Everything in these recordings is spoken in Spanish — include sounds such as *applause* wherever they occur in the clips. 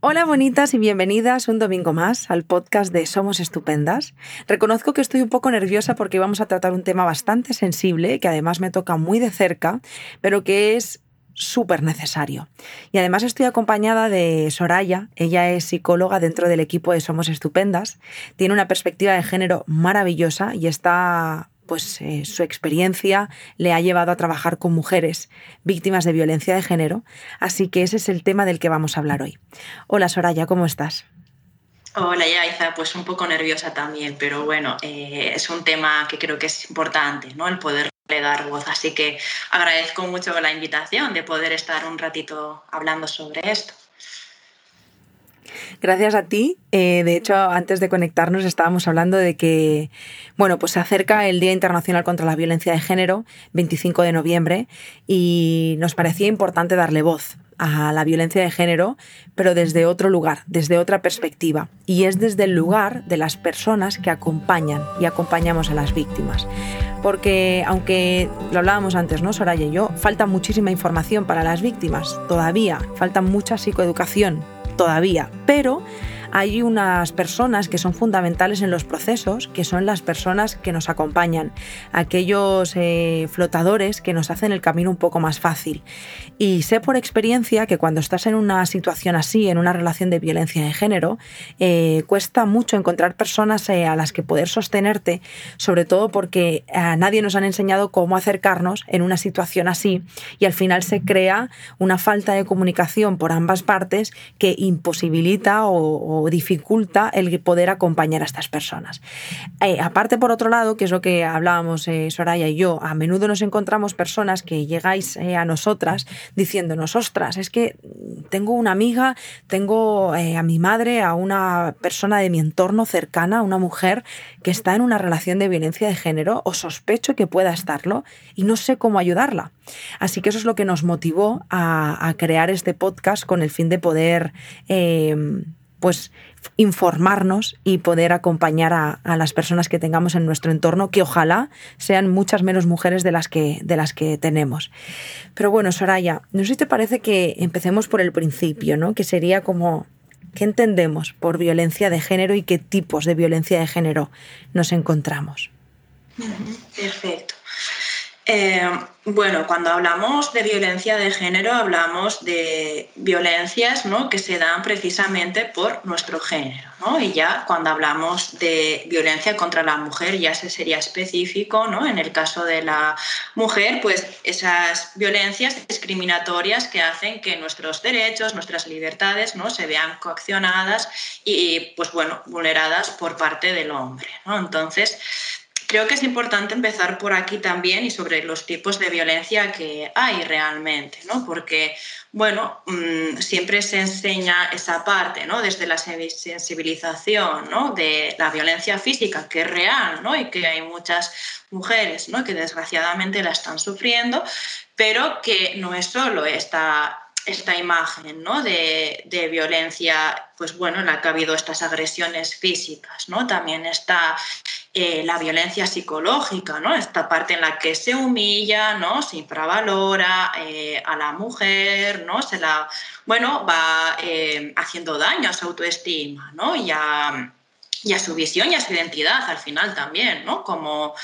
Hola bonitas y bienvenidas un domingo más al podcast de Somos Estupendas. Reconozco que estoy un poco nerviosa porque vamos a tratar un tema bastante sensible, que además me toca muy de cerca, pero que es súper necesario. Y además estoy acompañada de Soraya, ella es psicóloga dentro del equipo de Somos Estupendas, tiene una perspectiva de género maravillosa y está pues eh, su experiencia le ha llevado a trabajar con mujeres víctimas de violencia de género, así que ese es el tema del que vamos a hablar hoy. Hola Soraya, ¿cómo estás? Hola Yaiza, pues un poco nerviosa también, pero bueno, eh, es un tema que creo que es importante, ¿no? El poderle dar voz, así que agradezco mucho la invitación de poder estar un ratito hablando sobre esto. Gracias a ti. Eh, de hecho, antes de conectarnos estábamos hablando de que, bueno, pues se acerca el Día Internacional contra la Violencia de Género, 25 de noviembre, y nos parecía importante darle voz a la violencia de género, pero desde otro lugar, desde otra perspectiva. Y es desde el lugar de las personas que acompañan y acompañamos a las víctimas. Porque, aunque lo hablábamos antes, ¿no, Soraya y yo, falta muchísima información para las víctimas, todavía, falta mucha psicoeducación todavía, pero hay unas personas que son fundamentales en los procesos, que son las personas que nos acompañan, aquellos eh, flotadores que nos hacen el camino un poco más fácil. Y sé por experiencia que cuando estás en una situación así, en una relación de violencia de género, eh, cuesta mucho encontrar personas eh, a las que poder sostenerte, sobre todo porque a nadie nos han enseñado cómo acercarnos en una situación así y al final se crea una falta de comunicación por ambas partes que imposibilita o dificulta el poder acompañar a estas personas. Eh, aparte, por otro lado, que es lo que hablábamos eh, Soraya y yo, a menudo nos encontramos personas que llegáis eh, a nosotras diciéndonos, ostras, es que tengo una amiga, tengo a mi madre, a una persona de mi entorno cercana, una mujer que está en una relación de violencia de género o sospecho que pueda estarlo y no sé cómo ayudarla. Así que eso es lo que nos motivó a, crear este podcast con el fin de poder pues informarnos y poder acompañar a, las personas que tengamos en nuestro entorno, que ojalá sean muchas menos mujeres de las que, de las que tenemos. Pero bueno, Soraya, no sé si te parece que empecemos por el principio, ¿no? Que sería como ¿qué entendemos por violencia de género y qué tipos de violencia de género nos encontramos? Perfecto. Eh, bueno, cuando hablamos de violencia de género, hablamos de violencias ¿no? que se dan precisamente por nuestro género. Y ya cuando hablamos de violencia contra la mujer, ya se sería específico. ¿no? En el caso de la mujer, pues esas violencias discriminatorias que hacen que nuestros derechos, nuestras libertades ¿no? se vean coaccionadas y pues, bueno, vulneradas por parte del hombre. Entonces, Creo que es importante empezar por aquí también y sobre los tipos de violencia que hay realmente, ¿no? Porque, bueno, mm, siempre se enseña esa parte, ¿no? Desde la sensibilización, ¿no? De la violencia física, que es real, ¿no? Y que hay muchas mujeres, ¿no? Que desgraciadamente la están sufriendo, pero que no es solo esta esta imagen ¿no? de, de, violencia, pues bueno, en la que ha habido estas agresiones físicas, ¿no? También está eh, la violencia psicológica, ¿no? Esta parte en la que se humilla, ¿no? Se infravalora eh, a la mujer, ¿no? Se la, bueno, va eh, haciendo daño a su autoestima, ¿no? Y a, y a su visión y a su identidad al final también, ¿no? Como,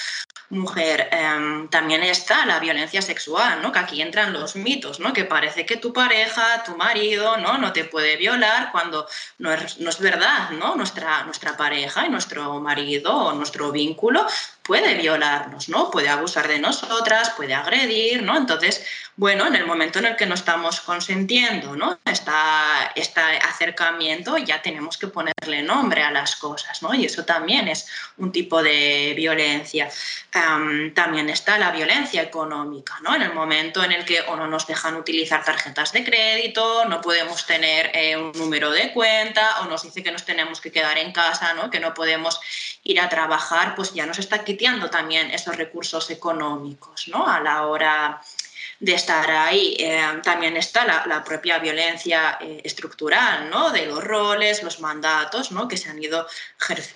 mujer. Em, también está la violencia sexual, ¿no? Que aquí entran los mitos, ¿no? Que parece que tu pareja, tu marido, ¿no? No te puede violar cuando no es, no es verdad, ¿no? Nuestra, nuestra pareja y nuestro marido o nuestro vínculo puede violarnos, ¿no? Puede abusar de nosotras, puede agredir, ¿no? Entonces, bueno, en el momento en el que no estamos consentiendo, ¿no? Está este acercamiento, ya tenemos que ponerle nombre a las cosas, ¿no? Y eso también es un tipo de violencia. también está la violencia económica, ¿no? En el momento en el que o no nos dejan utilizar tarjetas de crédito, no podemos tener eh, un número de cuenta, o nos dice que nos tenemos que quedar en casa, ¿no? Que no podemos ir a trabajar, pues ya nos está quitando también esos recursos económicos, ¿no? A la hora de estar ahí. Eh, también está la, propia violencia eh, estructural, ¿no? De los roles, los mandatos, ¿no? Que se han ido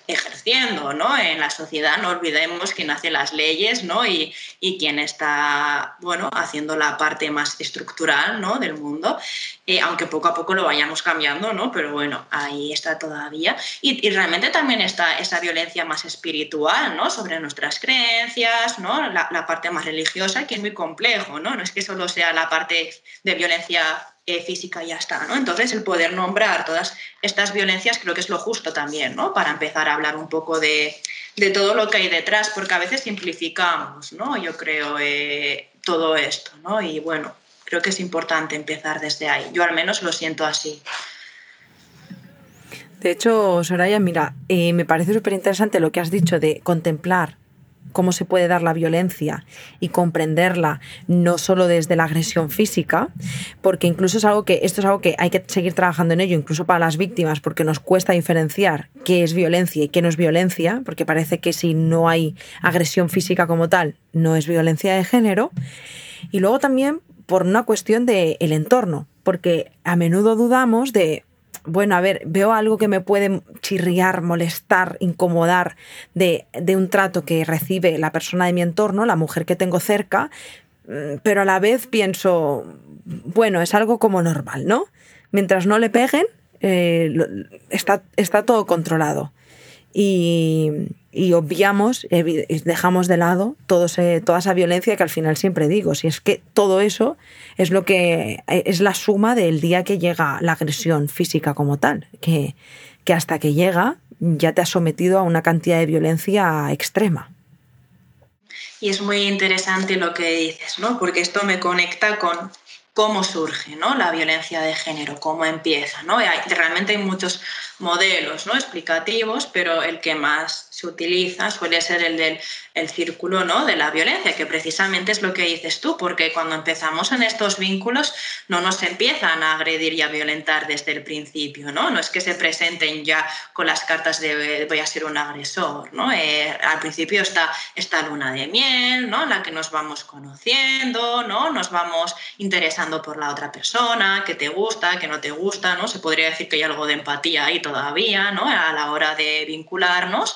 ejerciendo, ¿no? En la sociedad, no olvidemos quién hace las leyes, ¿no? Y, y quién está, bueno, haciendo la parte más estructural, ¿no? Del mundo, eh, aunque poco a poco lo vayamos cambiando, ¿no? Pero bueno, ahí está todavía. Y, y, realmente también está esa violencia más espiritual, ¿no? Sobre nuestras creencias, ¿no? La, parte más religiosa, que es muy complejo. No que solo sea la parte de violencia eh, física y ya está, ¿no? Entonces, el poder nombrar todas estas violencias creo que es lo justo también, ¿no? Para empezar a hablar un poco de, de todo lo que hay detrás, porque a veces simplificamos, ¿no? Yo creo eh, todo esto, ¿no? Y bueno, creo que es importante empezar desde ahí. Yo al menos lo siento así. De hecho, Soraya, mira, eh, me parece súper interesante lo que has dicho de contemplar cómo se puede dar la violencia y comprenderla no solo desde la agresión física, porque incluso es algo que esto es algo que hay que seguir trabajando en ello, incluso para las víctimas, porque nos cuesta diferenciar qué es violencia y qué no es violencia, porque parece que si no hay agresión física como tal, no es violencia de género. Y luego también por una cuestión del el entorno, porque a menudo dudamos de bueno, a ver, veo algo que me puede chirriar, molestar, incomodar de, un trato que recibe la persona de mi entorno, la mujer que tengo cerca, mm, pero a la vez pienso, bueno, es algo como normal, ¿no? Mientras no le peguen, eh, está, está todo controlado y, obviamos, dejamos de lado todo toda esa violencia que al final siempre digo, si es que todo eso es lo que es la suma del día que llega la agresión física como tal, que, que hasta que llega ya te has sometido a una cantidad de violencia extrema. Y es muy interesante lo que dices, ¿no? Porque esto me conecta con cómo surge ¿no? la violencia de género, cómo empieza. ¿no? Realmente hay muchos modelos ¿no? explicativos, pero el que más se utiliza suele ser el del el círculo ¿no? de la violencia, que precisamente es lo que dices tú, porque cuando empezamos en estos vínculos no nos empiezan a agredir y a violentar desde el principio, ¿no? No es que se presenten ya con las cartas de voy a ser un agresor, ¿no? Eh, al principio está esta luna de miel, ¿no? La que nos vamos conociendo, ¿no? Nos vamos interesando por la otra persona, que te gusta, que no te gusta, ¿no? Se podría decir que hay algo de empatía ahí todavía, ¿no? A la hora de vincularnos.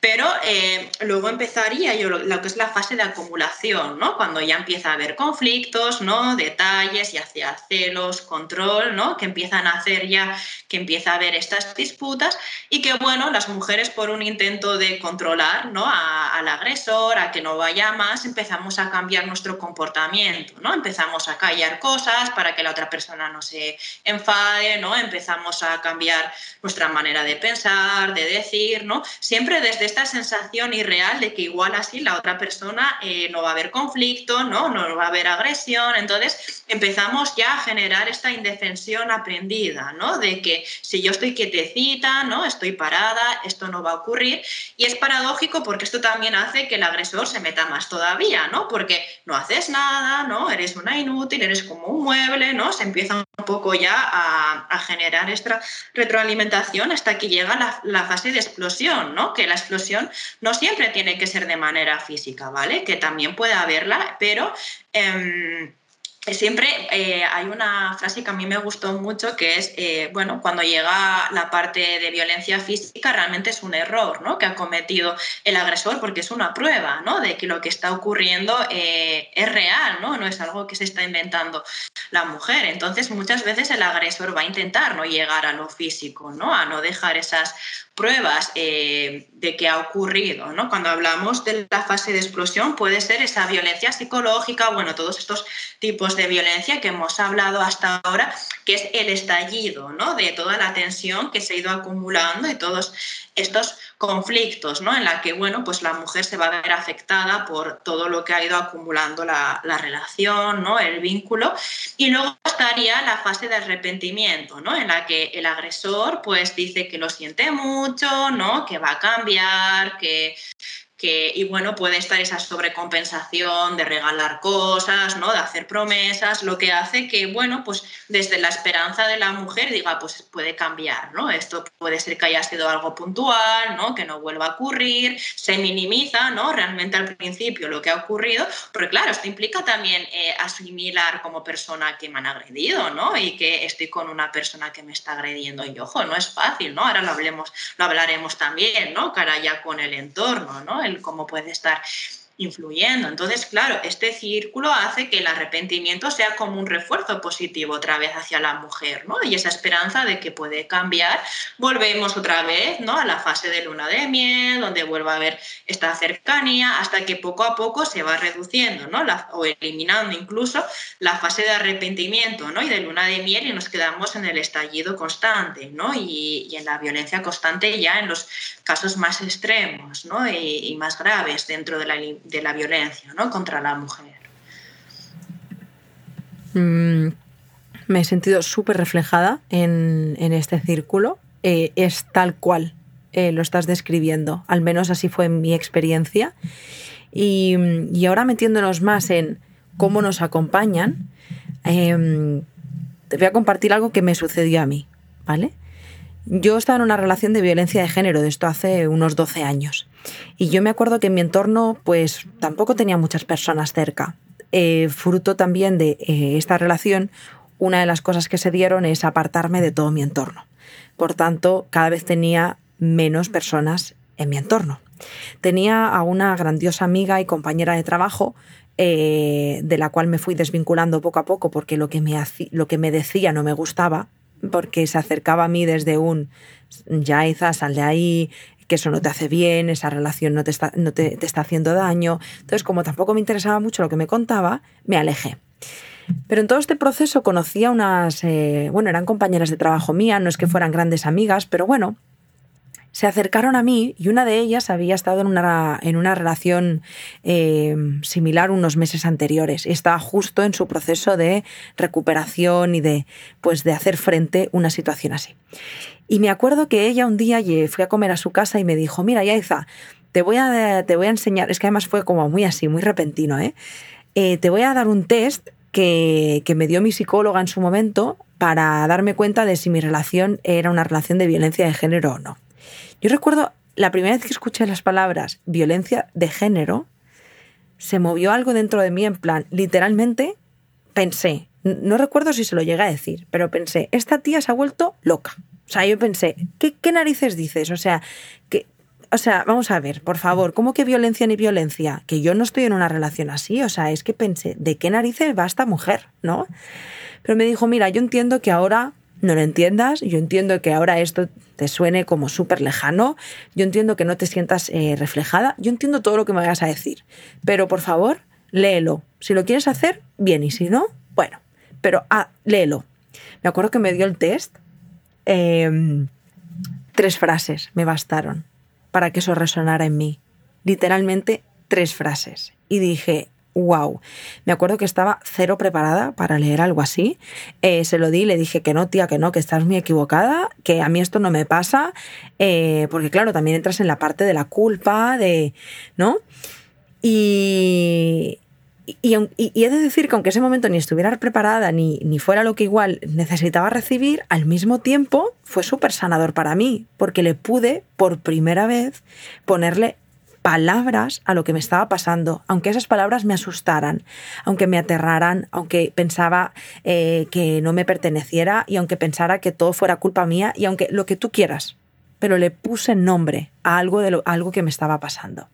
Pero eh, luego empezaría yo lo, que es la fase de acumulación, ¿no? Cuando ya empieza a haber conflictos, ¿no? Detalles y hacia celos, control, ¿no? Que empiezan a hacer ya, que empieza a haber estas disputas y que, bueno, las mujeres por un intento de controlar, ¿no? al agresor, a que no vaya más, empezamos a cambiar nuestro comportamiento, ¿no? Empezamos a callar cosas para que la otra persona no se enfade, ¿no? Empezamos a cambiar nuestra manera de pensar, de decir, ¿no? Siempre desde esta sensación irreal de que igual así la otra persona eh, no va a haber conflicto, ¿no? no va a haber agresión. Entonces empezamos ya a generar esta indefensión aprendida, ¿no? de que si yo estoy quietecita, ¿no? estoy parada, esto no va a ocurrir. Y es paradójico porque esto también hace que el agresor se meta más todavía, ¿no? porque no haces nada, ¿no? eres una inútil, eres como un mueble, ¿no? se empieza un poco ya a, generar esta retroalimentación hasta que llega la, fase de explosión, ¿no? que la explosión no siempre tiene que ser de manera física, ¿vale? Que también puede haberla, pero... Em, siempre eh, hay una frase que a mí me gustó mucho que es, eh, bueno, cuando llega la parte de violencia física realmente es un error, ¿no? Que ha cometido el agresor porque es una prueba, ¿no? De que lo que está ocurriendo eh, es real, ¿no? No es algo que se está inventando la mujer. Entonces muchas veces el agresor va a intentar no llegar a lo físico, ¿no? A no dejar esas pruebas de que ha ocurrido. ¿no? Cuando hablamos de la fase de explosión, puede ser esa violencia psicológica, bueno, todos estos tipos de violencia que hemos hablado hasta ahora, que es el estallido ¿no? de toda la tensión que se ha ido acumulando y todos estos conflictos, ¿no? En la que, bueno, pues la mujer se va a ver afectada por todo lo que ha ido acumulando la, relación, ¿no? El vínculo. Y luego estaría la fase de arrepentimiento, ¿no? En la que el agresor, pues, dice que lo siente mucho, ¿no? Que va a cambiar, que y bueno, puede estar esa sobrecompensación de regalar cosas, ¿no? De hacer promesas, lo que hace que, bueno, pues desde la esperanza de la mujer diga, pues puede cambiar, ¿no? Esto puede ser que haya sido algo puntual, ¿no? Que no vuelva a ocurrir, se minimiza, ¿no? Realmente al principio lo que ha ocurrido, porque claro, esto implica también eh, asimilar como persona que me han agredido, ¿no? Y que estoy con una persona que me está agrediendo y ojo, no es fácil, ¿no? Ahora lo hablemos, lo hablaremos también, ¿no? Cara ya con el entorno, ¿no? Cómo puede estar influyendo. Entonces, claro, este círculo hace que el arrepentimiento sea como un refuerzo positivo otra vez hacia la mujer, ¿no? Y esa esperanza de que puede cambiar, volvemos otra vez, ¿no? A la fase de luna de miel, donde vuelva a haber esta cercanía, hasta que poco a poco se va reduciendo, ¿no? o eliminando incluso la fase de arrepentimiento, ¿no? Y de luna de miel y nos quedamos en el estallido constante, ¿no? Y, en la violencia constante ya en los casos más extremos, ¿no? Y, y más graves dentro de la de la violencia ¿no? contra la mujer. Mm, me he sentido súper reflejada en, este círculo. Eh, es tal cual eh, lo estás describiendo, al menos así fue mi experiencia. Y, ahora metiéndonos más en cómo nos acompañan, em, te voy a compartir algo que me sucedió a mí, ¿vale? Yo estaba en una relación de violencia de género de esto hace unos 12 años. Y yo me acuerdo que en mi entorno, pues tampoco tenía muchas personas cerca. Eh, fruto también de eh, esta relación, una de las cosas que se dieron es apartarme de todo mi entorno. Por tanto, cada vez tenía menos personas en mi entorno. Tenía a una grandiosa amiga y compañera de trabajo eh, de la cual me fui desvinculando poco a poco porque lo que, me lo que me decía no me gustaba porque se acercaba a mí desde un ya Iza, sal de ahí, que eso no te hace bien, esa relación no te está, no te, está haciendo daño. Entonces, como tampoco me interesaba mucho lo que me contaba, me alejé. Pero en todo este proceso conocía unas, eh, bueno, eran compañeras de trabajo mía, no es que fueran grandes amigas, pero bueno, se acercaron a mí y una de ellas había estado en una, en una relación eh, similar unos meses anteriores. Estaba justo en su proceso de recuperación y de, pues, de hacer frente a una situación así. Y me acuerdo que ella un día fui a comer a su casa y me dijo, mira, Yaiza, te voy a, te voy a enseñar, es que además fue como muy así, muy repentino, ¿eh? eh te voy a dar un test que, que, me dio mi psicóloga en su momento para darme cuenta de si mi relación era una relación de violencia de género o no. Yo recuerdo la primera vez que escuché las palabras violencia de género, se movió algo dentro de mí en plan, literalmente pensé, no recuerdo si se lo llegué a decir, pero pensé, esta tía se ha vuelto loca. O sea, yo pensé, ¿qué, qué narices dices? O sea, que, o sea, vamos a ver, por favor, ¿cómo que violencia ni violencia? Que yo no estoy en una relación así, o sea, es que pensé, ¿de qué narices va esta mujer? ¿No? Pero me dijo, mira, yo entiendo que ahora no lo entiendas, yo entiendo que ahora esto te suene como súper lejano, yo entiendo que no te sientas eh, reflejada, yo entiendo todo lo que me vayas a decir, pero por favor, léelo. Si lo quieres hacer, bien, y si no, bueno, pero ah, léelo. Me acuerdo que me dio el test, em, tres frases me bastaron para que eso resonara en mí, literalmente tres frases. Y dije, wow. Me acuerdo que estaba cero preparada para leer algo así. Eh, se lo di, le dije que no, tía, que no, que estás muy equivocada, que a mí esto no me pasa, eh, porque claro, también entras en la parte de la culpa, de, ¿no? Y, y, he de decir que aunque ese momento ni estuviera preparada ni, ni fuera lo que igual necesitaba recibir, al mismo tiempo fue súper sanador para mí, porque le pude por primera vez ponerle palabras a lo que me estaba pasando, aunque esas palabras me asustaran, aunque me aterraran, aunque pensaba eh, que no me perteneciera y aunque pensara que todo fuera culpa mía y aunque lo que tú quieras, pero le puse nombre a algo, de algo que me estaba pasando.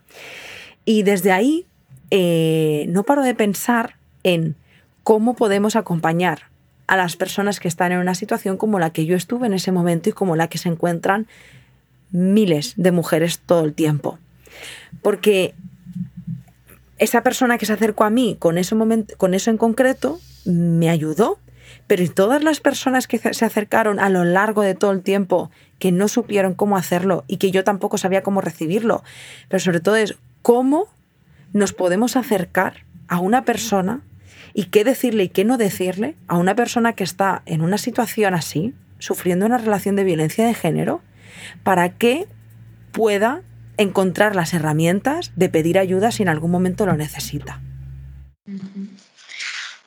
Y desde ahí eh, no paro de pensar en cómo podemos acompañar a las personas que están en una situación como la que yo estuve en ese momento y como la que se encuentran miles de mujeres todo el tiempo. Porque esa persona que se acercó a mí con, con eso en concreto me ayudó, pero todas las personas que se acercaron a lo largo de todo el tiempo que no supieron cómo hacerlo y que yo tampoco sabía cómo recibirlo, pero sobre todo es cómo nos podemos acercar a una persona y qué decirle y qué no decirle a una persona que está en una situación así, sufriendo una relación de violencia de género, para que pueda encontrar las herramientas de pedir ayuda si en algún momento lo necesita.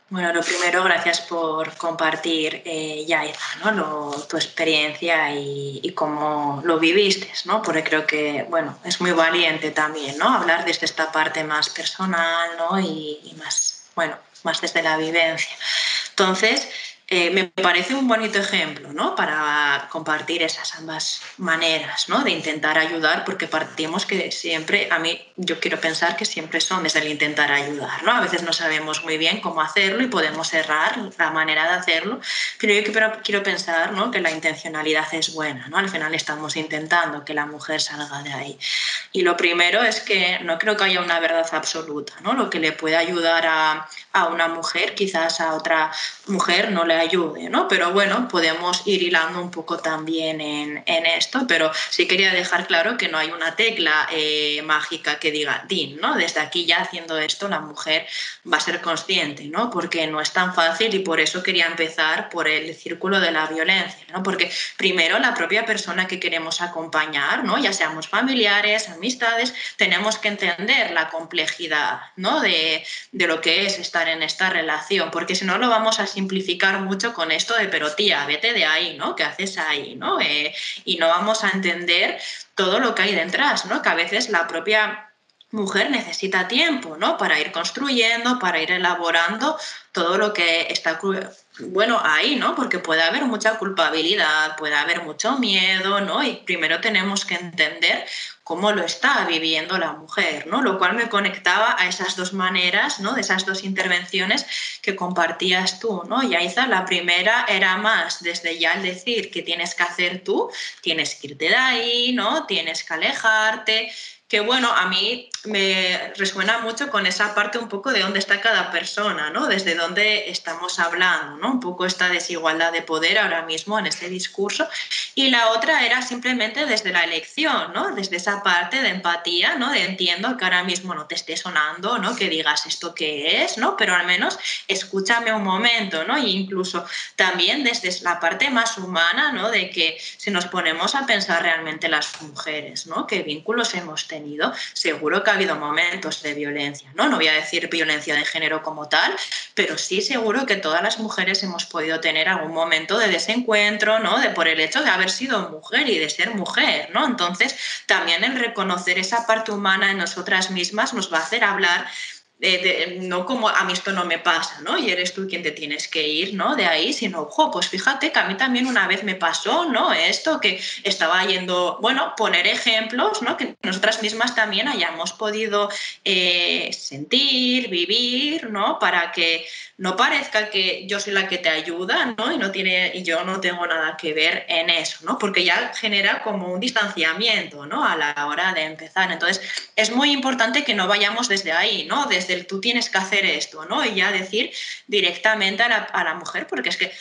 Bueno, lo primero, gracias por compartir, eh, ¿no? tu experiencia y, cómo lo viviste, ¿no? Porque creo que, bueno, es muy valiente también, ¿no? Hablar desde esta parte más personal, ¿no? Y, y más, bueno, más desde la vivencia. Entonces, eh, me parece un bonito ejemplo ¿no? para compartir esas ambas maneras ¿no? de intentar ayudar, porque partimos que siempre, a mí yo quiero pensar que siempre son desde el intentar ayudar. ¿no? A veces no sabemos muy bien cómo hacerlo y podemos errar la manera de hacerlo, pero yo quiero, pensar ¿no? que la intencionalidad es buena. ¿no? Al final estamos intentando que la mujer salga de ahí. Y lo primero es que no creo que haya una verdad absoluta. ¿no? Lo que le puede ayudar a, a una mujer, quizás a otra mujer no le ayude, ¿no? Pero bueno, podemos ir hilando un poco también en, esto, pero sí quería dejar claro que no hay una tecla eh, mágica que diga DIN, ¿no? Desde aquí ya haciendo esto la mujer va a ser consciente, ¿no? Porque no es tan fácil y por eso quería empezar por el círculo de la violencia, ¿no? Porque primero la propia persona que queremos acompañar, ¿no? Ya seamos familiares, amistades, tenemos que entender la complejidad, ¿no? De, de lo que es estar en esta relación, porque si no lo vamos a simplificar mucho con esto de, pero tía, vete de ahí, ¿no? ¿Qué haces ahí, ¿no? Eh, y no vamos a entender todo lo que hay detrás, ¿no? Que a veces la propia mujer necesita tiempo, ¿no? Para ir construyendo, para ir elaborando todo lo que está bueno, ahí, ¿no? Porque puede haber mucha culpabilidad, puede haber mucho miedo, ¿no? Y primero tenemos que entender cómo lo está viviendo la mujer, ¿no? Lo cual me conectaba a esas dos maneras, ¿no? De esas dos intervenciones que compartías tú, ¿no? Yaiza, la primera era más desde ya el decir que tienes que hacer tú, tienes que irte de ahí, ¿no? Tienes que alejarte, que bueno, a mí me resuena mucho con esa parte un poco de dónde está cada persona, ¿no? Desde dónde estamos hablando, ¿no? Un poco esta desigualdad de poder ahora mismo en este discurso. Y la otra era simplemente desde la elección, ¿no? Desde esa parte de empatía, ¿no? De entiendo que ahora mismo no te esté sonando, ¿no? Que digas esto que es, ¿no? Pero al menos escúchame un momento, ¿no? E incluso también desde la parte más humana, ¿no? De que si nos ponemos a pensar realmente las mujeres, ¿no? ¿Qué vínculos hemos tenido? Seguro que ha habido momentos de violencia, ¿no? No voy a decir violencia de género como tal, pero sí seguro que todas las mujeres hemos podido tener algún momento de desencuentro, ¿no? De por el hecho de haber sido mujer y de ser mujer, ¿no? Entonces, también el reconocer esa parte humana en nosotras mismas nos va a hacer hablar no como a mí esto no me pasa, ¿no? Y eres tú quien te tienes que ir, ¿no? De ahí, sino, ojo, pues fíjate que a mí también una vez me pasó, ¿no? Esto que estaba yendo, bueno, poner ejemplos, ¿no? Que nosotras mismas también hayamos podido eh, sentir, vivir, ¿no? Para que no parezca que yo soy la que te ayuda, ¿no? Y no tiene, y yo no tengo nada que ver en eso, ¿no? Porque ya genera como un distanciamiento, ¿no? A la hora de empezar. Entonces, es muy importante que no vayamos desde ahí, ¿no? Desde tú tienes que hacer esto, ¿no? Y ya decir directamente a la, mujer, porque es que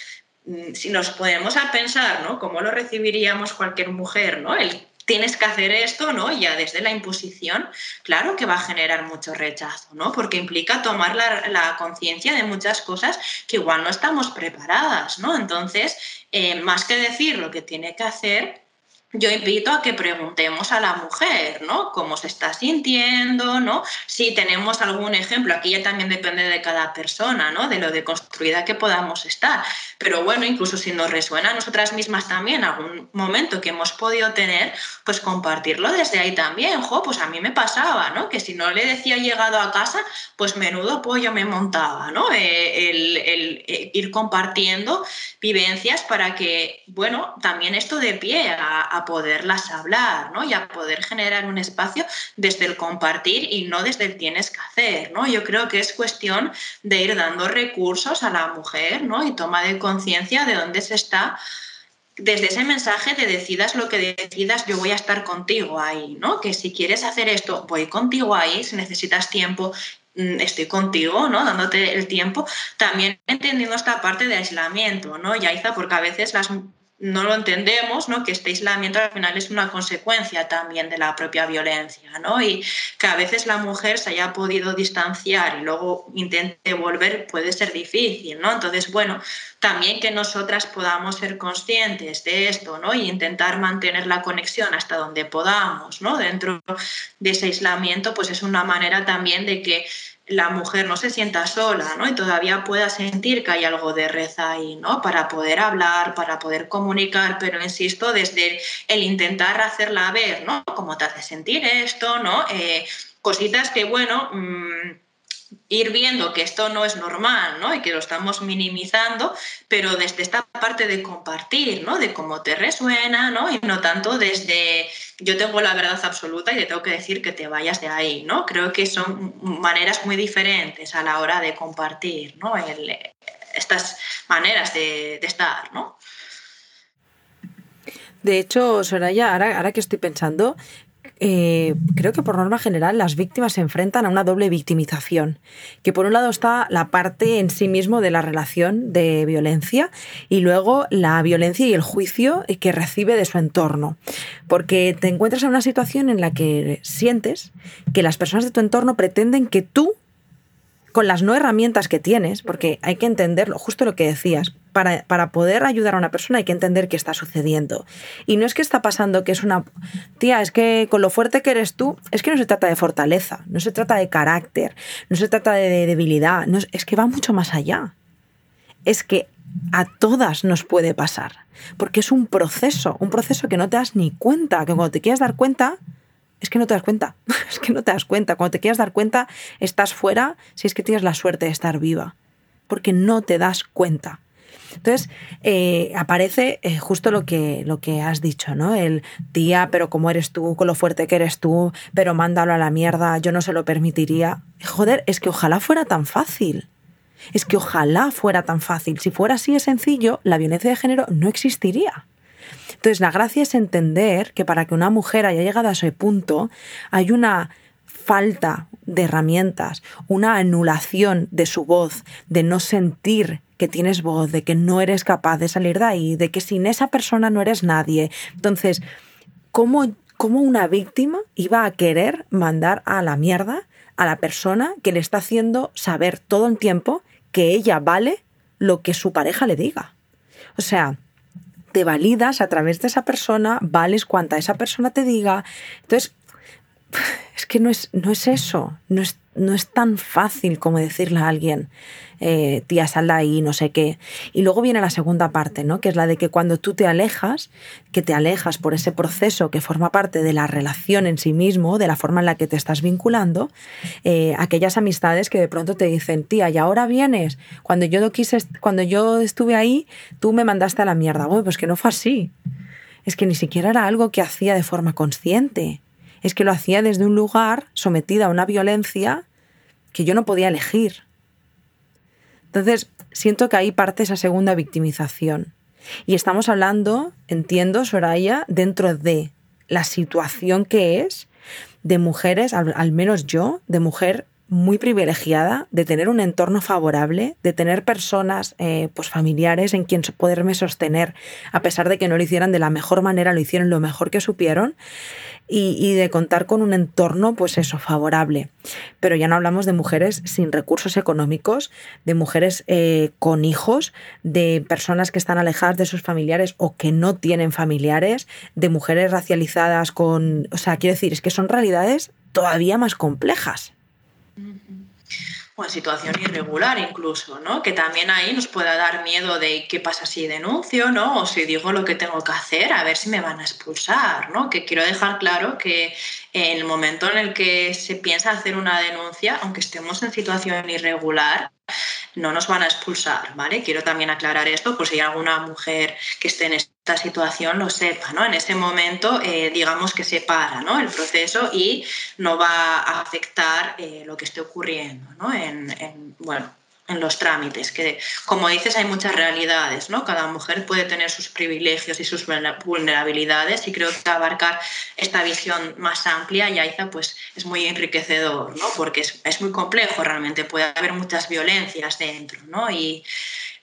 mm, si nos ponemos a pensar, ¿no? ¿Cómo lo recibiríamos cualquier mujer, ¿no? El tienes que hacer esto, ¿no? Ya desde la imposición, claro que va a generar mucho rechazo, ¿no? Porque implica tomar la, conciencia de muchas cosas que igual no estamos preparadas, ¿no? Entonces, eh, más que decir lo que tiene que hacer, yo invito a que preguntemos a la mujer, ¿no? Cómo se está sintiendo, ¿no? Si tenemos algún ejemplo, aquí ya también depende de cada persona, ¿no? De lo deconstruida que podamos estar. Pero bueno, incluso si nos resuena a nosotras mismas también algún momento que hemos podido tener, pues compartirlo desde ahí también. Jo, pues a mí me pasaba, ¿no? Que si no le decía llegado a casa, pues menudo pollo me montaba, ¿no? Eh, el, eh, ir compartiendo vivencias para que, bueno, también esto de pie a a poderlas hablar, ¿no? Y a poder generar un espacio desde el compartir y no desde el tienes que hacer, ¿no? Yo creo que es cuestión de ir dando recursos a la mujer, ¿no? Y toma de conciencia de dónde se está desde ese mensaje de decidas lo que decidas, yo voy a estar contigo ahí, ¿no? Que si quieres hacer esto, voy contigo ahí, si necesitas tiempo, mm, estoy contigo, ¿no? Dándote el tiempo, también entendiendo esta parte de aislamiento, ¿no? Yaiza, porque a veces las no lo entendemos, ¿no? que este aislamiento al final es una consecuencia también de la propia violencia, ¿no? y que a veces la mujer se haya podido distanciar y luego intente volver puede ser difícil. ¿no? Entonces, bueno, también que nosotras podamos ser conscientes de esto ¿no? y intentar mantener la conexión hasta donde podamos ¿no? dentro de ese aislamiento, pues es una manera también de que la mujer no se sienta sola, ¿no? Y todavía pueda sentir que hay algo de reza ahí, ¿no? Para poder hablar, para poder comunicar, pero insisto, desde el intentar hacerla ver, ¿no? Cómo te hace sentir esto, ¿no? Eh, cositas que, bueno, mm, ir viendo que esto no es normal, ¿no? Y que lo estamos minimizando, pero desde esta parte de compartir, ¿no? De cómo te resuena, ¿no? Y no tanto desde yo tengo la verdad absoluta y te tengo que decir que te vayas de ahí, ¿no? Creo que son maneras muy diferentes a la hora de compartir, ¿no? estas maneras de, estar, ¿no? De hecho, Soraya, ahora, ahora que estoy pensando, eh, creo que por norma general las víctimas se enfrentan a una doble victimización, que por un lado está la parte en sí mismo de la relación de violencia y luego la violencia y el juicio que recibe de su entorno, porque te encuentras en una situación en la que sientes que las personas de tu entorno pretenden que tú con las no herramientas que tienes, porque hay que entenderlo, justo lo que decías, para, para, poder ayudar a una persona hay que entender qué está sucediendo. Y no es que está pasando que es una... Tía, es que con lo fuerte que eres tú, es que no se trata de fortaleza, no se trata de carácter, no se trata de debilidad, no, es que va mucho más allá. Es que a todas nos puede pasar, porque es un proceso, un proceso que no te das ni cuenta, que cuando te quieras dar cuenta, es que no te das cuenta, *laughs* es que no te das cuenta. Cuando te quieras dar cuenta, estás fuera si es que tienes la suerte de estar viva, porque no te das cuenta. Entonces, eh, aparece eh, justo lo que, lo que has dicho, ¿no? El tía, pero como eres tú, con lo fuerte que eres tú, pero mándalo a la mierda, yo no se lo permitiría. Joder, es que ojalá fuera tan fácil. Es que ojalá fuera tan fácil. Si fuera así de sencillo, la violencia de género no existiría. Entonces, la gracia es entender que para que una mujer haya llegado a ese punto, hay una falta de herramientas, una anulación de su voz, de no sentir que tienes voz, de que no eres capaz de salir de ahí, de que sin esa persona no eres nadie. Entonces, ¿cómo, cómo una víctima iba a querer mandar a la mierda a la persona que le está haciendo saber todo el tiempo que ella vale lo que su pareja le diga? O sea, te validas a través de esa persona, vales cuanta esa persona te diga. Entonces, *laughs* es que no es, no es eso, no es no es tan fácil como decirle a alguien, eh, tía, sal de ahí, no sé qué. Y luego viene la segunda parte, ¿no? Que es la de que cuando tú te alejas, que te alejas por ese proceso que forma parte de la relación en sí mismo, de la forma en la que te estás vinculando, eh, aquellas amistades que de pronto te dicen, tía, y ahora vienes. Cuando yo quise, cuando yo estuve ahí, tú me mandaste a la mierda. Bueno, pues que no fue así. Es que ni siquiera era algo que hacía de forma consciente es que lo hacía desde un lugar sometida a una violencia que yo no podía elegir. Entonces, siento que ahí parte esa segunda victimización. Y estamos hablando, entiendo, Soraya, dentro de la situación que es de mujeres, al, menos yo, de mujer muy privilegiada de tener un entorno favorable, de tener personas eh, pues familiares en quien poderme sostener, a pesar de que no lo hicieran de la mejor manera, lo hicieron lo mejor que supieron y, de contar con un entorno, pues eso, favorable. Pero ya no hablamos de mujeres sin recursos económicos, de mujeres eh, con hijos, de personas que están alejadas de sus familiares o que no tienen familiares, de mujeres racializadas con... O sea, quiero decir, es que son realidades todavía más complejas o en situación irregular incluso, ¿no? Que también ahí nos pueda dar miedo de qué pasa si denuncio, ¿no? O si digo lo que tengo que hacer, a ver si me van a expulsar, ¿no? Que quiero dejar claro que en el momento en el que se piensa hacer una denuncia, aunque estemos en situación irregular, no nos van a expulsar, ¿vale? Quiero también aclarar esto por si hay alguna mujer que esté en esta situación lo sepa, ¿no? En ese momento, eh, digamos que se para, ¿no? El proceso y no va a afectar eh, lo que esté ocurriendo, ¿no? en, bueno, en los trámites, que como dices hay muchas realidades, ¿no? Cada mujer puede tener sus privilegios y sus vulnerabilidades y creo que abarcar esta visión más amplia, Yaiza, pues es muy enriquecedor, ¿no? Porque es, es, muy complejo realmente, puede haber muchas violencias dentro, ¿no? Y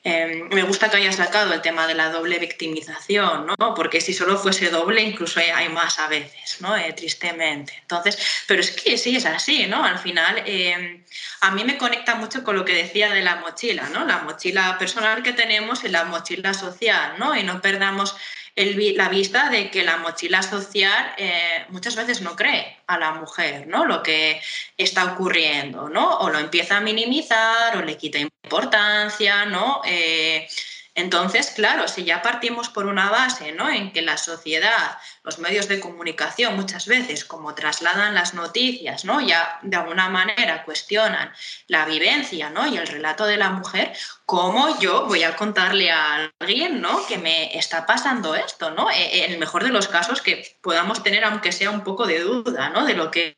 Em, me gusta que hayas sacado el tema de la doble victimización, ¿no? Porque si solo fuese doble, incluso hay más a veces, ¿no? Eh, tristemente. Entonces, pero es que sí es así, ¿no? Al final, em, a mí me conecta mucho con lo que decía de la mochila, ¿no? La mochila personal que tenemos y la mochila social, ¿no? Y no perdamos la vista de que la mochila social eh, muchas veces no cree a la mujer, ¿no? Lo que está ocurriendo, ¿no? O lo empieza a minimizar o le quita importancia, ¿no? Eh, entonces, claro, si ya partimos por una base ¿no? en que la sociedad, los medios de comunicación muchas veces, como trasladan las noticias, ¿no? ya de alguna manera cuestionan la vivencia ¿no? y el relato de la mujer, ¿cómo yo voy a contarle a alguien ¿no? que me está pasando esto? ¿no? E, e, en el mejor de los casos que podamos tener, aunque sea un poco de duda ¿no? de lo que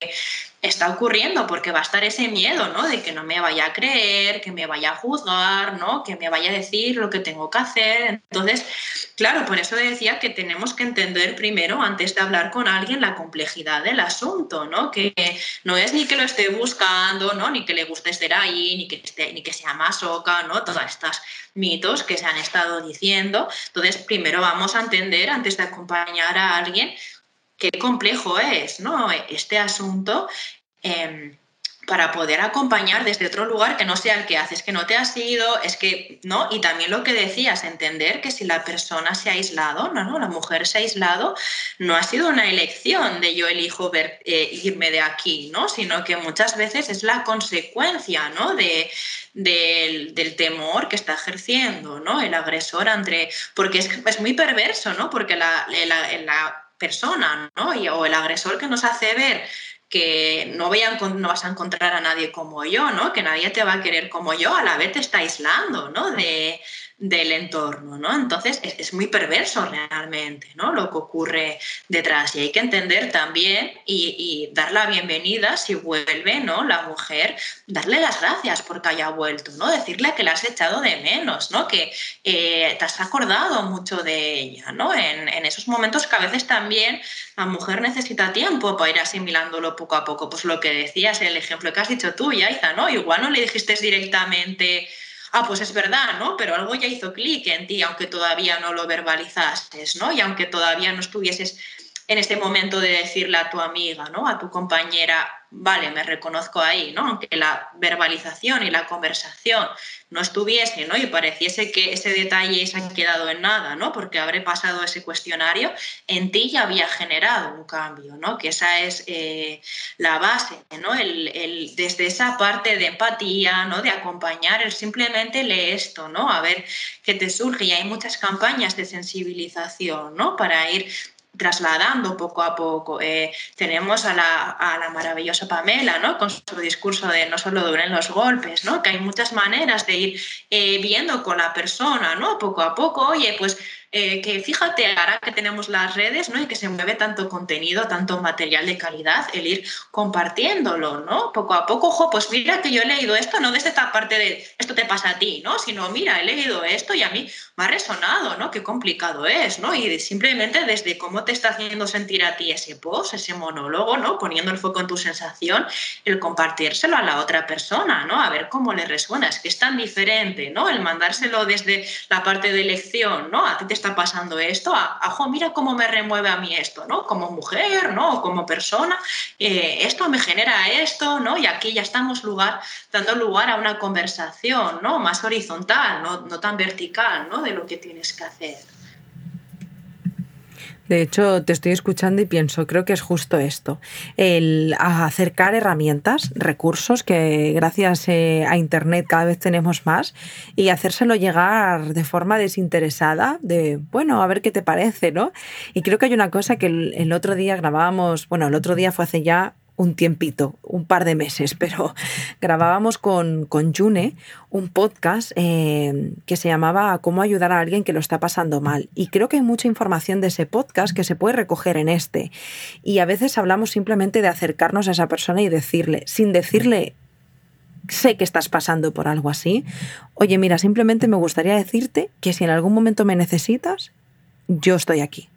está ocurriendo, porque va a estar ese miedo, ¿no? De que no me vaya a creer, que me vaya a juzgar, ¿no? Que me vaya a decir lo que tengo que hacer. Entonces, claro, por eso decía que tenemos que entender primero, antes de hablar con alguien, la complejidad del asunto, ¿no? Que no es ni que lo esté buscando, ¿no? Ni que le guste estar ahí, ni que, esté, ni que sea masoca, ¿no? Todas estas mitos que se han estado diciendo. Entonces, primero vamos a entender, antes de acompañar a alguien, qué complejo es ¿no? este asunto em, para poder acompañar desde otro lugar que no sea el que haces, que no te has ido, es que, ¿no? Y también lo que decías, entender que si la persona se ha aislado, no, no, la mujer se ha aislado, no ha sido una elección de yo elijo ver, eh, irme de aquí, ¿no? Sino que muchas veces es la consecuencia, ¿no? De, del, temor que está ejerciendo, ¿no? El agresor entre, porque es, es muy perverso, ¿no? Porque la persona, ¿no? o el agresor que nos hace ver que no, no vas a encontrar a nadie como yo, ¿no? Que nadie te va a querer como yo, a la vez te está aislando, ¿no? De, del entorno, ¿no? Entonces es, muy perverso realmente, ¿no? Lo que ocurre detrás y hay que entender también y, dar la bienvenida si vuelve, ¿no? La mujer, darle las gracias porque haya vuelto, ¿no? Decirle que la has echado de menos, ¿no? Que eh, te has acordado mucho de ella, ¿no? En, esos momentos que a veces también la mujer necesita tiempo para ir asimilándolo poco a poco. Pues lo que decías, el ejemplo que has dicho tú, Yaiza, ¿no? Igual no le dijiste directamente ah, pues es verdad, ¿no? Pero algo ya hizo clic en ti, aunque todavía no lo verbalizaste, ¿no? Y aunque todavía no estuvieses en este momento de decirle a tu amiga, ¿no? A tu compañera, vale, me reconozco ahí, ¿no? Aunque la verbalización y la conversación no estuviese, ¿no? Y pareciese que ese detalle se ha quedado en nada, ¿no? Porque habré pasado ese cuestionario, en ti ya había generado un cambio, ¿no? Que esa es eh, la base, ¿no? El, desde esa parte de empatía, ¿no? De acompañar, el simplemente lee esto, ¿no? A ver qué te surge. Y hay muchas campañas de sensibilización, ¿no? Para ir trasladando poco a poco. Eh, tenemos a la, maravillosa Pamela, ¿no? Con su discurso de no solo duren los golpes, ¿no? Que hay muchas maneras de ir eh, viendo con la persona, ¿no? Poco a poco, oye, pues eh, que fíjate, ahora que tenemos las redes, ¿no? Y que se mueve tanto contenido, tanto material de calidad, el ir compartiéndolo, ¿no? Poco a poco, ojo, pues mira que yo he leído esto, no desde esta parte de esto te pasa a ti, ¿no? Sino, mira, he leído esto y a mí me ha resonado, ¿no? Qué complicado es, ¿no? Y simplemente desde cómo te está haciendo sentir a ti ese post, ese monólogo, ¿no? Poniendo el foco en tu sensación, el compartírselo a la otra persona, ¿no? A ver cómo le resuena, es que es tan diferente, ¿no? El mandárselo desde la parte de elección, ¿no? A ti te está pasando esto, a, mira cómo me remueve a mí esto, ¿no? Como mujer, ¿no? Como persona, eh, esto me genera esto, ¿no? Y aquí ya estamos lugar, dando lugar a una conversación, ¿no? Más horizontal, no tan vertical, ¿no? De lo que tienes que hacer. De hecho, te estoy escuchando y pienso, creo que es justo esto, el acercar herramientas, recursos que gracias eh, a Internet cada vez tenemos más y hacérselo llegar de forma desinteresada, de, bueno, a ver qué te parece, ¿no? Y creo que hay una cosa que el, el otro día grabábamos, bueno, el otro día fue hace ya un tiempito, un par de meses, *laughs* pero grabábamos con, con June un podcast eh, que se llamaba Cómo ayudar a alguien que lo está pasando mal. Y creo que hay mucha información de ese podcast que se puede recoger en este. Y a veces hablamos simplemente de acercarnos a esa persona y decirle, sin decirle, sé que estás pasando por algo así, oye, mira, simplemente me gustaría decirte que si en algún momento me necesitas, yo estoy aquí.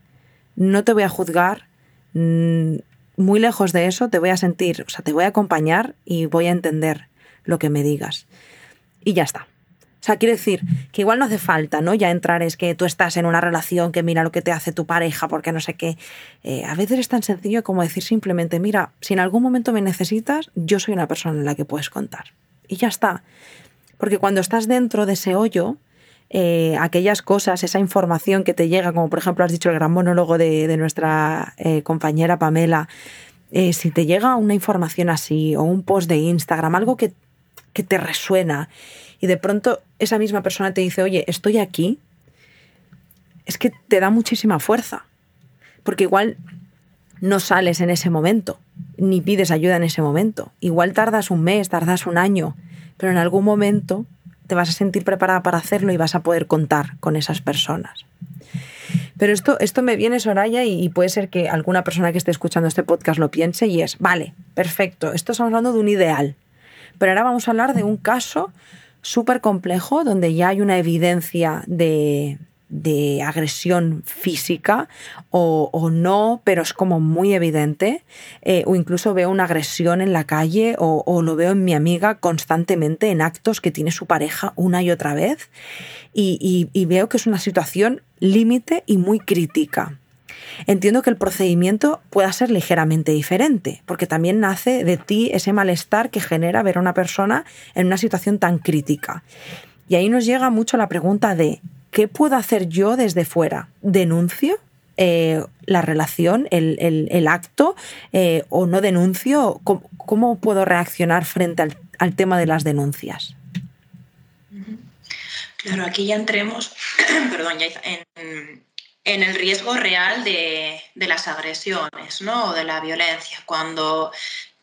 No te voy a juzgar muy lejos de eso, te voy a sentir, o sea, te voy a acompañar y voy a entender lo que me digas. Y ya está. sea, quiero decir que igual no hace falta, ¿no? Ya entrar es que tú estás en una relación que mira lo que te hace tu pareja porque no sé qué. Eh, a veces es tan sencillo como decir simplemente, mira, si en algún momento me necesitas, yo soy una persona en la que puedes contar. Y ya está. Porque cuando estás dentro de ese hoyo, eh, aquellas cosas, esa información que te llega, como por ejemplo has dicho el gran monólogo de, nuestra eh, compañera Pamela, si te llega una información así o un post de Instagram, algo que, que te resuena y de pronto esa misma persona te dice, oye, estoy aquí, es que te da muchísima fuerza. Porque igual no sales en ese momento, ni pides ayuda en ese momento. Igual tardas un mes, tardas un año, pero en algún momento te vas a sentir preparada para hacerlo y vas a poder contar con esas personas. Pero esto, esto me viene, Soraya, y, y, puede ser que alguna persona que esté escuchando este podcast lo piense y es, vale, perfecto, esto estamos hablando de un ideal. Pero ahora vamos a hablar de un caso súper complejo donde ya hay una evidencia de, agresión física o, no, pero es como muy evidente, eh, o incluso veo una agresión en la calle o, lo veo en mi amiga constantemente en actos que tiene su pareja una y otra vez. Y veo que es una situación límite y muy crítica. Entiendo que el procedimiento pueda ser ligeramente diferente, porque también nace de ti ese malestar que genera ver a una persona en una situación tan crítica. Y ahí nos llega mucho la pregunta de, ¿qué puedo hacer yo desde fuera? ¿Denuncio? Eh, la relación, el, acto eh, o no denuncio? ¿Cómo, puedo reaccionar frente al, tema de las denuncias? Claro, aquí ya entremos, *clears throat* perdón, ya en, el riesgo real de, las agresiones ¿no? o de la violencia. Cuando,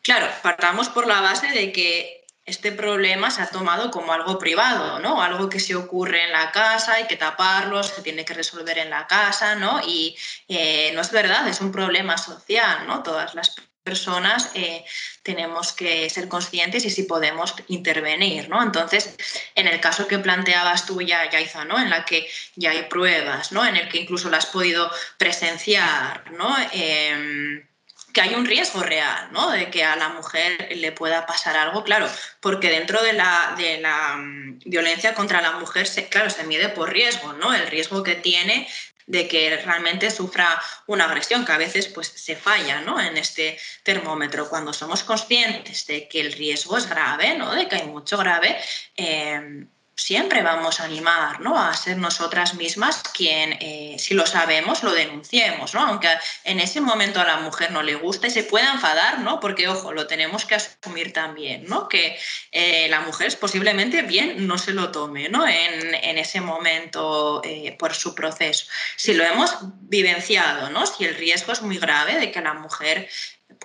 claro, partamos por la base de que este problema se ha tomado como algo privado, ¿no? Algo que se ocurre en la casa, hay que taparlo, se tiene que resolver en la casa, ¿no? Y eh, no es verdad, es un problema social, ¿no? Todas las personas eh, tenemos que ser conscientes y si podemos intervenir, ¿no? Entonces, en el caso que planteabas tú ya, Yaiza, ¿no? En la que ya hay pruebas, ¿no? En el que incluso las has podido presenciar, ¿no? Em, que hay un riesgo real, ¿no? De que a la mujer le pueda pasar algo, claro, porque dentro de la, de la mm, violencia contra la mujer, se, claro, se mide por riesgo, ¿no? El riesgo que tiene de que realmente sufra una agresión, que a veces pues, se falla ¿no? en este termómetro. Cuando somos conscientes de que el riesgo es grave, ¿no? de que hay mucho grave, eh, siempre vamos a animar ¿no? a ser nosotras mismas quien, eh, si lo sabemos, lo denunciemos, ¿no? aunque en ese momento a la mujer no le gusta y se pueda enfadar, ¿no? porque, ojo, lo tenemos que asumir también, ¿no? que eh, la mujer posiblemente bien no se lo tome ¿no? en, en ese momento eh, por su proceso. Si lo hemos vivenciado, ¿no? si el riesgo es muy grave de que la mujer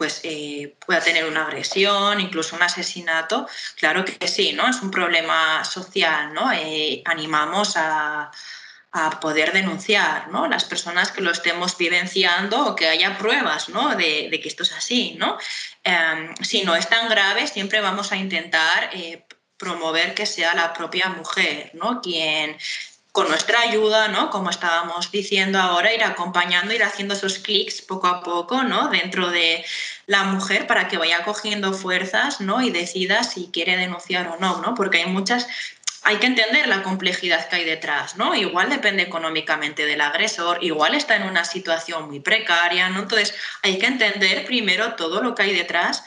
pues eh, pueda tener una agresión, incluso un asesinato, claro que sí, ¿no? Es un problema social, ¿no? Eh, animamos a, poder denunciar, ¿no? Las personas que lo estemos vivenciando o que haya pruebas, ¿no? De, que esto es así, ¿no? Em, si no es tan grave, siempre vamos a intentar eh, promover que sea la propia mujer, ¿no? Quien con nuestra ayuda, ¿no? Como estábamos diciendo ahora, ir acompañando, ir haciendo esos clics poco a poco, ¿no? Dentro de la mujer para que vaya cogiendo fuerzas, ¿no? Y decida si quiere denunciar o no, ¿no? Porque hay muchas hay que entender la complejidad que hay detrás, ¿no? Igual depende económicamente del agresor, igual está en una situación muy precaria, ¿no? Entonces, hay que entender primero todo lo que hay detrás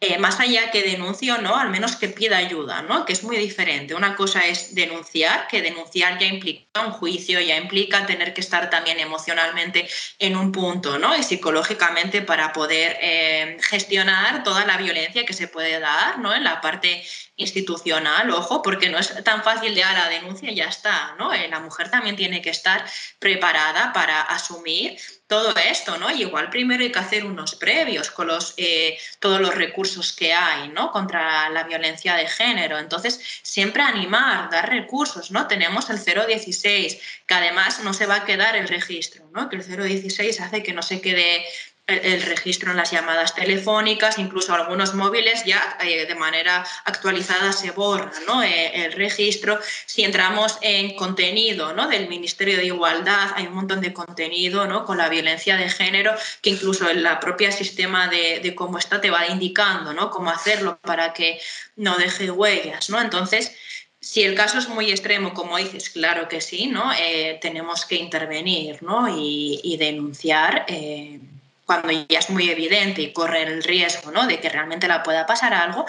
eh, más allá que denuncie o no, al menos que pida ayuda, ¿no? que es muy diferente. Una cosa es denunciar, que denunciar ya implica un juicio, ya implica tener que estar también emocionalmente en un punto ¿no? y psicológicamente para poder eh, gestionar toda la violencia que se puede dar ¿no? en la parte institucional, ojo, porque no es tan fácil de a la denuncia y ya está, ¿no? Eh, la mujer también tiene que estar preparada para asumir todo esto, ¿no? Y igual primero hay que hacer unos previos con los, eh, todos los recursos que hay, ¿no? Contra la violencia de género. Entonces, siempre animar, dar recursos, ¿no? Tenemos el 016, que además no se va a quedar el registro, ¿no? Que el 016 hace que no se quede el, registro en las llamadas telefónicas, incluso algunos móviles ya eh, de manera actualizada se borra ¿no? Eh, el registro. Si entramos en contenido ¿no? del Ministerio de Igualdad, hay un montón de contenido ¿no? con la violencia de género que incluso el propio sistema de, de, cómo está te va indicando ¿no? cómo hacerlo para que no deje huellas. ¿no? Entonces, Si el caso es muy extremo, como dices, claro que sí, ¿no? Eh, tenemos que intervenir ¿no? y, denunciar eh, cuando ya es muy evidente y corre el riesgo ¿no? de que realmente la pueda pasar algo.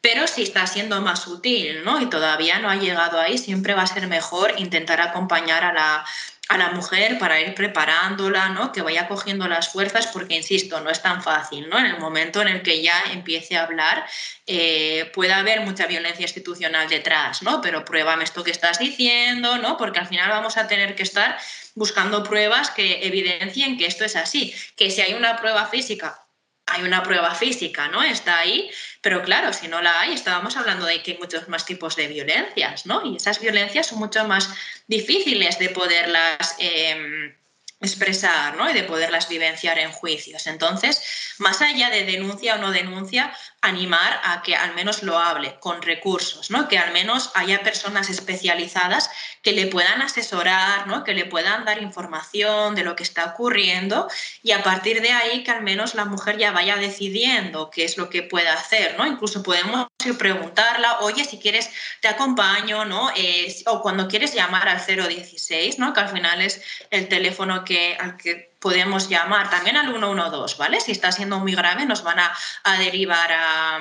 Pero si está siendo más útil ¿no? y todavía no ha llegado ahí, siempre va a ser mejor intentar acompañar a la, a la mujer para ir preparándola, ¿no? que vaya cogiendo las fuerzas, porque, insisto, no es tan fácil. ¿no? En el momento en el que ya empiece a hablar, eh, puede haber mucha violencia institucional detrás, ¿no? pero pruébame esto que estás diciendo, ¿no? porque al final vamos a tener que estar buscando pruebas que evidencien que esto es así, que si hay una prueba física hay una prueba física, ¿no? Está ahí, pero claro, si no la hay, estábamos hablando de que hay muchos más tipos de violencias, ¿no? Y esas violencias son mucho más difíciles de poderlas em, expresar, ¿no? Y de poderlas vivenciar en juicios. Entonces, más allá de denuncia o no denuncia, animar a que al menos lo hable con recursos, ¿no? que al menos haya personas especializadas que le puedan asesorar, ¿no? que le puedan dar información de lo que está ocurriendo y a partir de ahí que al menos la mujer ya vaya decidiendo qué es lo que puede hacer. ¿no? Incluso podemos preguntarla, oye, si quieres te acompaño, ¿no? Eh, o cuando quieres llamar al 016, ¿no? que al final es el teléfono que, al que podemos llamar también al 112, ¿vale? Si está siendo muy grave, nos van a, derivar a,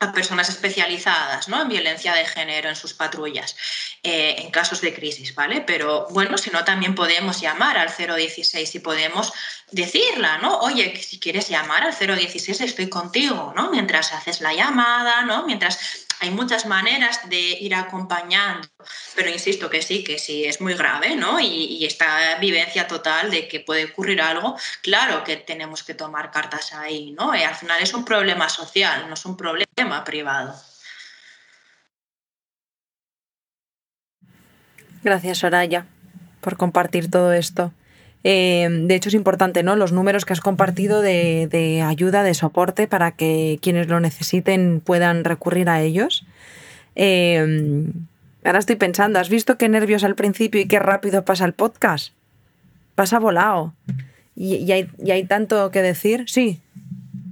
a personas especializadas ¿no? en violencia de género en sus patrullas eh, en casos de crisis, ¿vale? Pero bueno, si no, también podemos llamar al 016 y podemos decirla, ¿no? Oye, si quieres llamar al 016 estoy contigo, ¿no? Mientras haces la llamada, ¿no? Mientras hay muchas maneras de ir acompañando, pero insisto que sí, que sí es muy grave, ¿no? Y, esta vivencia total de que puede ocurrir algo, claro que tenemos que tomar cartas ahí, ¿no? Y al final es un problema social, no es un problema privado. Gracias, Soraya, por compartir todo esto. Eh, de hecho, es importante, ¿no? Los números que has compartido de, ayuda, de soporte, para que quienes lo necesiten puedan recurrir a ellos. Eh, ahora estoy pensando, ¿has visto qué nervios al principio y qué rápido pasa el podcast? Pasa volado. y hay tanto que decir. Sí.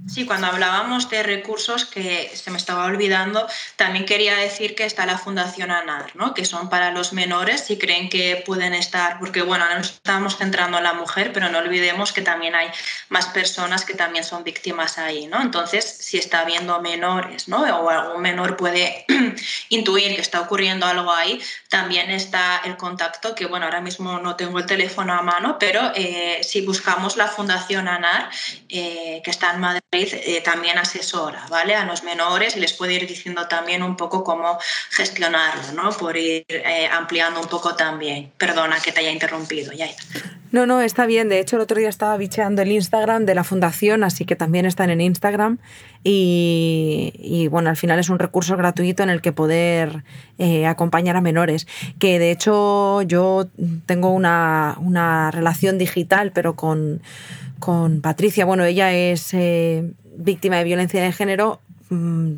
Sí, cuando hablábamos de recursos que se me estaba olvidando, también quería decir que está la Fundación ANAR, ¿no? que son para los menores si creen que pueden estar, porque bueno, nos estamos centrando en la mujer, pero no olvidemos que también hay más personas que también son víctimas ahí. ¿no? Entonces, si está habiendo menores ¿no? o algún menor puede *clears throat* intuir que está ocurriendo algo ahí, también está el contacto, que bueno, ahora mismo no tengo el teléfono a mano, pero eh, si buscamos la Fundación ANAR, eh, que está en Madrid, eh, también asesora ¿vale? a los menores y les puede ir diciendo también un poco cómo gestionarlo, ¿no? por ir eh, ampliando un poco también. Perdona que te haya interrumpido. No, no, está bien. De hecho, el otro día estaba bicheando el Instagram de la fundación, así que también están en Instagram. Y, bueno, al final es un recurso gratuito en el que poder eh, acompañar a menores. Que de hecho yo tengo una, una relación digital, pero con con Patricia. Bueno, ella es eh, víctima de violencia de género, mm,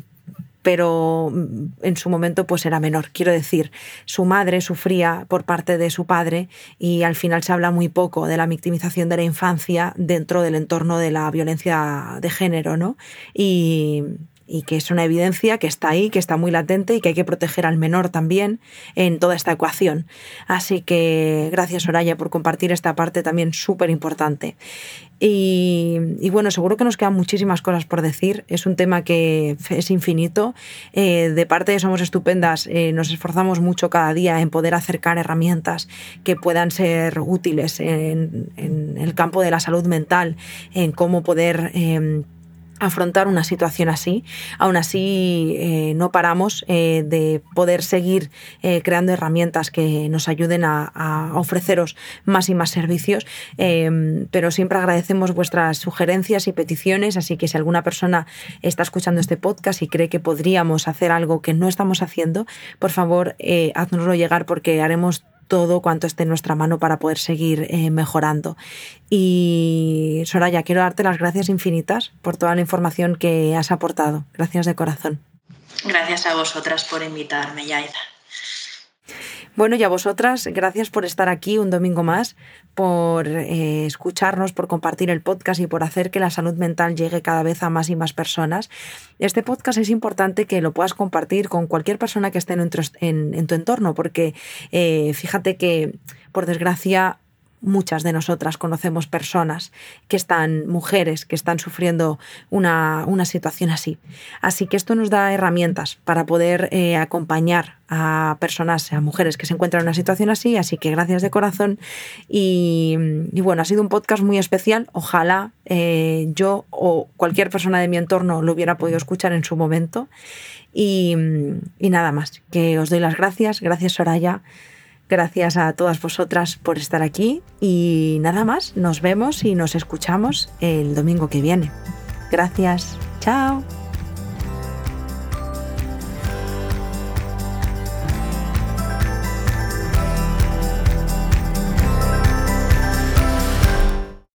pero mm, en su momento pues era menor. Quiero decir, su madre sufría por parte de su padre y al final se habla muy poco de la victimización de la infancia dentro del entorno de la violencia de género, ¿no? Y, y que es una evidencia que está ahí, que está muy latente y que hay que proteger al menor también en toda esta ecuación. Así que gracias Soraya por compartir esta parte también súper importante. Y, bueno, seguro que nos quedan muchísimas cosas por decir. Es un tema que es infinito. Eh, de parte de Somos Estupendas, eh, nos esforzamos mucho cada día en poder acercar herramientas que puedan ser útiles en, el campo de la salud mental, en cómo poder em, afrontar una situación así. Aún así, eh, no paramos eh, de poder seguir eh, creando herramientas que nos ayuden a, ofreceros más y más servicios, pero siempre agradecemos vuestras sugerencias y peticiones, así que si alguna persona está escuchando este podcast y cree que podríamos hacer algo que no estamos haciendo, por favor, haznoslo llegar porque haremos todo cuanto esté en nuestra mano para poder seguir eh, mejorando. Y Soraya, quiero darte las gracias infinitas por toda la información que has aportado. Gracias de corazón. Gracias a vosotras por invitarme, Yaida. Bueno, y a vosotras, gracias por estar aquí un domingo más, por eh, escucharnos, por compartir el podcast y por hacer que la salud mental llegue cada vez a más y más personas. Este podcast es importante que lo puedas compartir con cualquier persona que esté en, tu entorno, porque eh, fíjate que, por desgracia, muchas de nosotras conocemos personas que están, mujeres, que están sufriendo una, situación así. Así que esto nos da herramientas para poder eh, acompañar a personas, a mujeres que se encuentran en una situación así. Así que gracias de corazón. Y, bueno, ha sido un podcast muy especial. Ojalá eh, yo o cualquier persona de mi entorno lo hubiera podido escuchar en su momento. Y, y nada más, que os doy las gracias. Gracias, Soraya. Gracias a todas vosotras por estar aquí y nada más, nos vemos y nos escuchamos el domingo que viene. Gracias, chao.